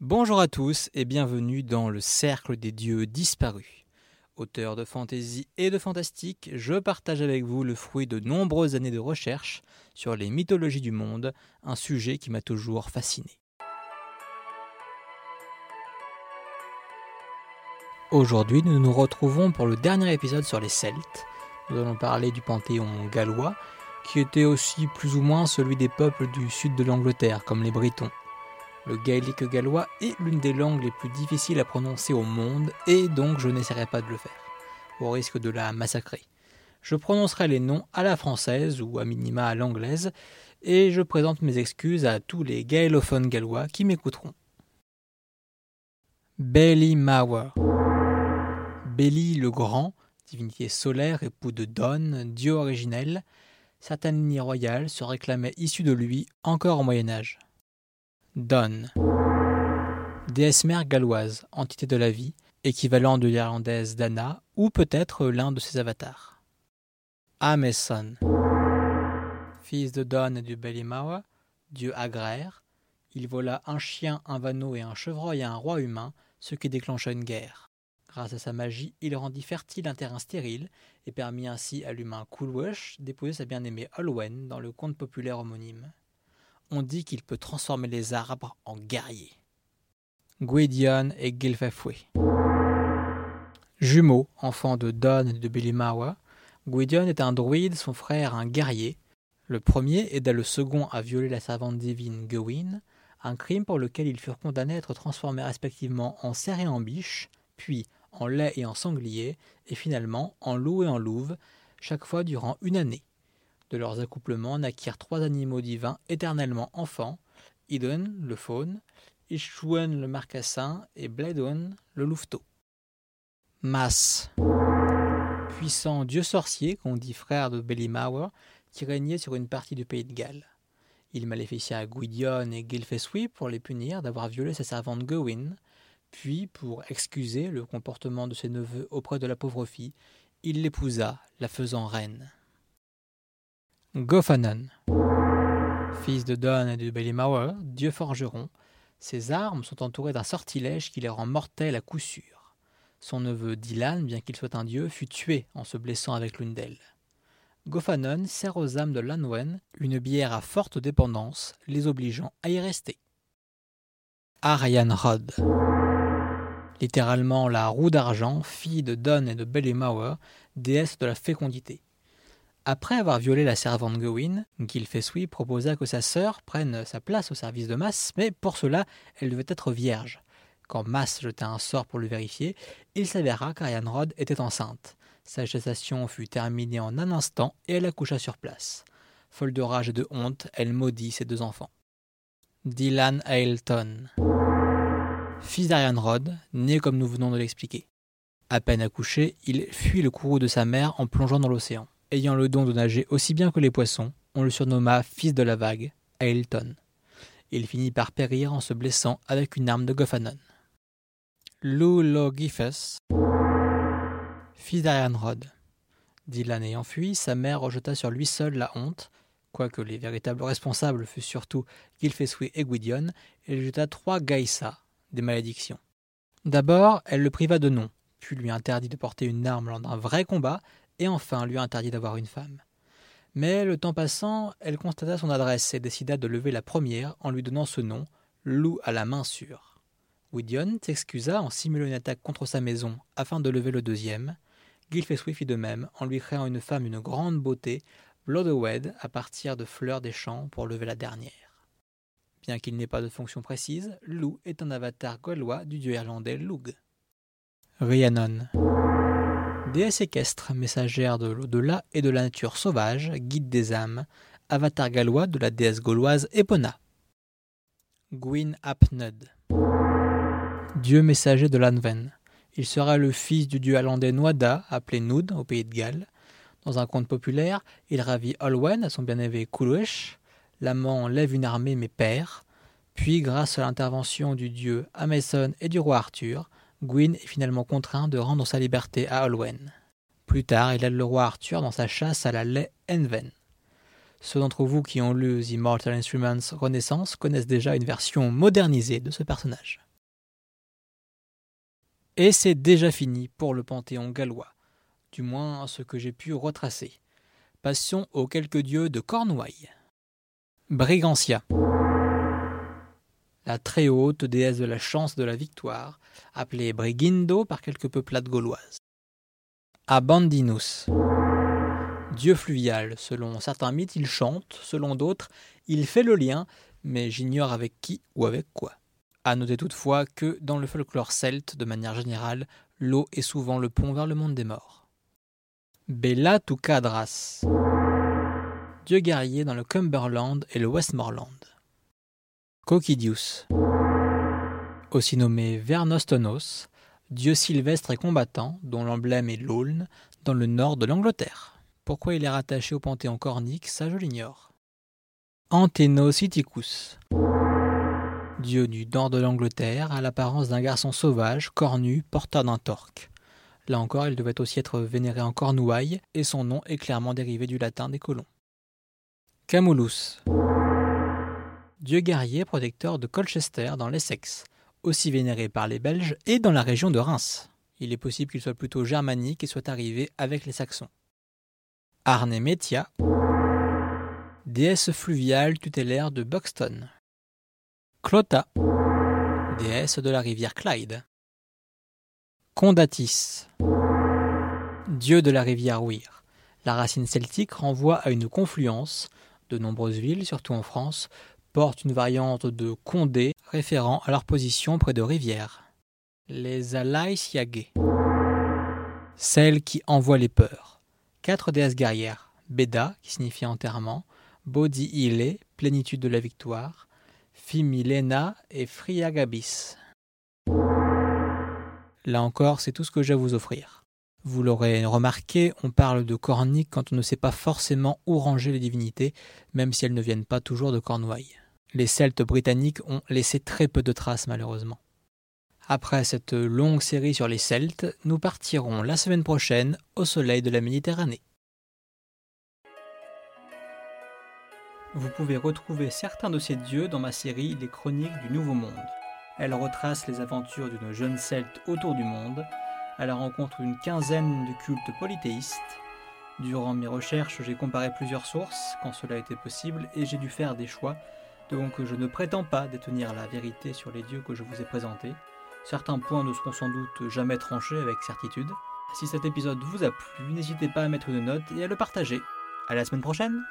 Bonjour à tous et bienvenue dans le Cercle des Dieux disparus. Auteur de fantaisie et de fantastique, je partage avec vous le fruit de nombreuses années de recherche sur les mythologies du monde, un sujet qui m'a toujours fasciné. Aujourd'hui, nous nous retrouvons pour le dernier épisode sur les Celtes. Nous allons parler du panthéon gallois, qui était aussi plus ou moins celui des peuples du sud de l'Angleterre, comme les Britons. Le gaélique gallois est l'une des langues les plus difficiles à prononcer au monde, et donc je n'essaierai pas de le faire, au risque de la massacrer. Je prononcerai les noms à la française ou à minima à l'anglaise, et je présente mes excuses à tous les gaélophones gallois qui m'écouteront. Beli Mawr. Beli le Grand, divinité solaire, époux de Don, dieu originel, certaines lignes royales se réclamaient issues de lui encore au Moyen Âge. Don. Déesse mère galloise, entité de la vie, équivalent de l'irlandaise Dana, ou peut-être l'un de ses avatars. Ameson. Fils de Don et du Belimawa, dieu agraire, il vola un chien, un vanneau et un chevreuil à un roi humain, ce qui déclencha une guerre. Grâce à sa magie, il rendit fertile un terrain stérile et permit ainsi à l'humain Coolwash d'épouser sa bien-aimée Olwen dans le conte populaire homonyme on dit qu'il peut transformer les arbres en guerriers. Gwydion et Gilfafwe. Jumeaux, enfants de Don et de Bilimawa, Gwydion est un druide, son frère un guerrier. Le premier aida le second à violer la servante divine Gawain, un crime pour lequel ils furent condamnés à être transformés respectivement en cerf et en biche, puis en lait et en sanglier, et finalement en loup et en louve, chaque fois durant une année. De leurs accouplements naquirent trois animaux divins éternellement enfants, Idun, le faune, Ishuen, le marcassin, et Bledun, le louveteau. Mas. Puissant dieu sorcier qu'on dit frère de Belimauer, qui régnait sur une partie du pays de Galles. Il maléficia Gwydion et Gilfeswy pour les punir d'avoir violé sa servante Gawain, puis, pour excuser le comportement de ses neveux auprès de la pauvre fille, il l'épousa, la faisant reine. Gofanon. Fils de Don et de Belimauer, dieu forgeron, ses armes sont entourées d'un sortilège qui les rend mortels à coup sûr. Son neveu Dylan, bien qu'il soit un dieu, fut tué en se blessant avec l'une d'elles. Gofanon sert aux âmes de Lanwen une bière à forte dépendance, les obligeant à y rester. Arian Rod. Littéralement la roue d'argent, fille de Don et de Belimauer, déesse de la fécondité. Après avoir violé la servante Gawain, Gilfeswy proposa que sa sœur prenne sa place au service de Mas, mais pour cela, elle devait être vierge. Quand Mas jeta un sort pour le vérifier, il s'avéra qu'Ariane Rod était enceinte. Sa gestation fut terminée en un instant et elle accoucha sur place. Folle de rage et de honte, elle maudit ses deux enfants. Dylan Ailton. Fils d'Ariane Rod, né comme nous venons de l'expliquer. À peine accouché, il fuit le courroux de sa mère en plongeant dans l'océan. Ayant le don de nager aussi bien que les poissons, on le surnomma Fils de la vague, Ailton. Il finit par périr en se blessant avec une arme de Gophanon. Lou Logifus, fils d'Arianrod. Dylan ayant fui, sa mère rejeta sur lui seul la honte, quoique les véritables responsables fussent surtout Gilfeswy et Gwydion, et jeta trois gaïsas, des malédictions. D'abord, elle le priva de nom, puis lui interdit de porter une arme lors d'un vrai combat, et enfin lui interdit d'avoir une femme. Mais le temps passant, elle constata son adresse et décida de lever la première en lui donnant ce nom, loup à la main sûre. Gwydion s'excusa en simulant une attaque contre sa maison afin de lever le deuxième. Gilfeswy fit de même en lui créant une femme d'une grande beauté, Bloodowed, à partir de fleurs des champs pour lever la dernière. Bien qu'il n'ait pas de fonction précise, Lou est un avatar gaulois du dieu irlandais Lug. Rhiannon. Déesse équestre, messagère de l'au-delà et de la nature sauvage, guide des âmes, avatar gallois de la déesse gauloise Epona. Gwyn ap Nud. Dieu messager de l'Anven. Il sera le fils du dieu hollandais Noada, appelé Nud au pays de Galles. Dans un conte populaire, il ravit Olwen à son bien-aimé Kulwesh. L'amant lève une armée mais perd. Puis, grâce à l'intervention du dieu Ameson et du roi Arthur, Gwyn est finalement contraint de rendre sa liberté à Olwen. Plus tard, il aide le roi Arthur dans sa chasse à la lait Enven. Ceux d'entre vous qui ont lu The Immortal Instruments Renaissance connaissent déjà une version modernisée de ce personnage. Et c'est déjà fini pour le panthéon gallois, du moins ce que j'ai pu retracer. Passons aux quelques dieux de Cornouailles. Brigantia. La très haute déesse de la chance de la victoire, appelée Brigindo par quelques peuplades gauloises. Abandinus. Dieu fluvial, selon certains mythes, il chante, selon d'autres, il fait le lien, mais j'ignore avec qui ou avec quoi. À noter toutefois que, dans le folklore celte, de manière générale, l'eau est souvent le pont vers le monde des morts. Bella Tukadras. Dieu guerrier dans le Cumberland et le Westmoreland. Coquidius. Aussi nommé Vernostonos, dieu sylvestre et combattant, dont l'emblème est l'aulne, dans le nord de l'Angleterre. Pourquoi il est rattaché au panthéon cornique, ça je l'ignore. Antenositicus. Dieu du nord de l'Angleterre, à l'apparence d'un garçon sauvage, cornu, porteur d'un torque. Là encore, il devait aussi être vénéré en Cornouailles, et son nom est clairement dérivé du latin des colons. Camulus. Dieu guerrier protecteur de Colchester dans l'Essex, aussi vénéré par les Belges et dans la région de Reims. Il est possible qu'il soit plutôt germanique et soit arrivé avec les Saxons. Arnemetia, déesse fluviale tutélaire de Buxton. Clota, déesse de la rivière Clyde. Condatis, dieu de la rivière Weir. La racine celtique renvoie à une confluence. De nombreuses villes, surtout en France, portent une variante de Condé référant à leur position près de rivières. Les Alaïsiagé, celle qui envoie les peurs. Quatre déesses guerrières. Beda, qui signifie enterrement, Bodhi plénitude de la victoire, Fimilena et Friagabis. Là encore, c'est tout ce que j'ai à vous offrir. Vous l'aurez remarqué, on parle de cornique quand on ne sait pas forcément où ranger les divinités, même si elles ne viennent pas toujours de Cornouailles. Les Celtes britanniques ont laissé très peu de traces malheureusement. Après cette longue série sur les Celtes, nous partirons la semaine prochaine au soleil de la Méditerranée. Vous pouvez retrouver certains de ces dieux dans ma série Les Chroniques du Nouveau Monde. Elle retrace les aventures d'une jeune celte autour du monde, à la rencontre d'une quinzaine de cultes polythéistes. Durant mes recherches, j'ai comparé plusieurs sources, quand cela était possible, et j'ai dû faire des choix, donc je ne prétends pas détenir la vérité sur les dieux que je vous ai présentés. Certains points ne seront sans doute jamais tranchés avec certitude. Si cet épisode vous a plu, n'hésitez pas à mettre une note et à le partager. À la semaine prochaine